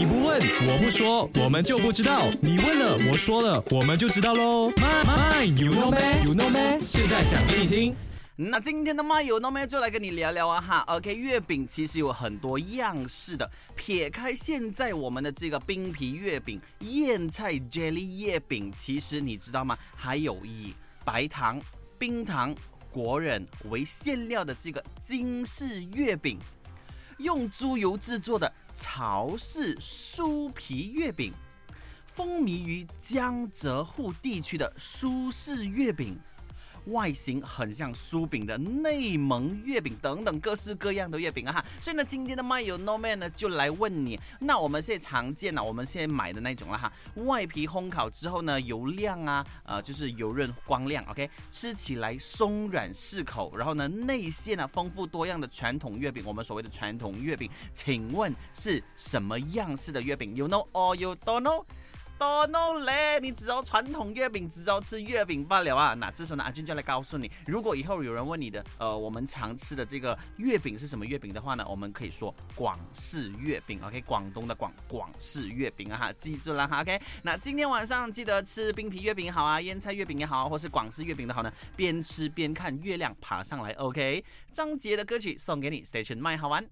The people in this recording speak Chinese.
你不问，我不说，我们就不知道。你问了，我说了，我们就知道喽。My my you know me you know me，现在讲给你听。那今天的麦友呢，就来跟你聊聊啊哈。OK，月饼其实有很多样式的，撇开现在我们的这个冰皮月饼、燕菜 jelly 月饼，其实你知道吗？还有以白糖、冰糖、果仁为馅料的这个金式月饼，用猪油制作的潮式酥皮月饼，风靡于江浙沪地区的苏式月饼。外形很像酥饼的内蒙月饼等等各式各样的月饼啊哈，所以呢，今天的麦友 No Man 呢就来问你，那我们现在常见呢，我们现在买的那种了哈，外皮烘烤之后呢，油亮啊，呃，就是油润光亮，OK，吃起来松软适口，然后呢，内馅呢丰富多样的传统月饼，我们所谓的传统月饼，请问是什么样式的月饼？You know or you don't know？多弄嘞！你只要传统月饼，只要吃月饼罢了啊！那这时候呢，阿俊就来告诉你，如果以后有人问你的，呃，我们常吃的这个月饼是什么月饼的话呢，我们可以说广式月饼，OK，广东的广广式月饼啊哈，记住了哈，OK。那今天晚上记得吃冰皮月饼好啊，腌菜月饼也好，或是广式月饼的好呢，边吃边看月亮爬上来，OK。张杰的歌曲送给你，Station 麦好玩。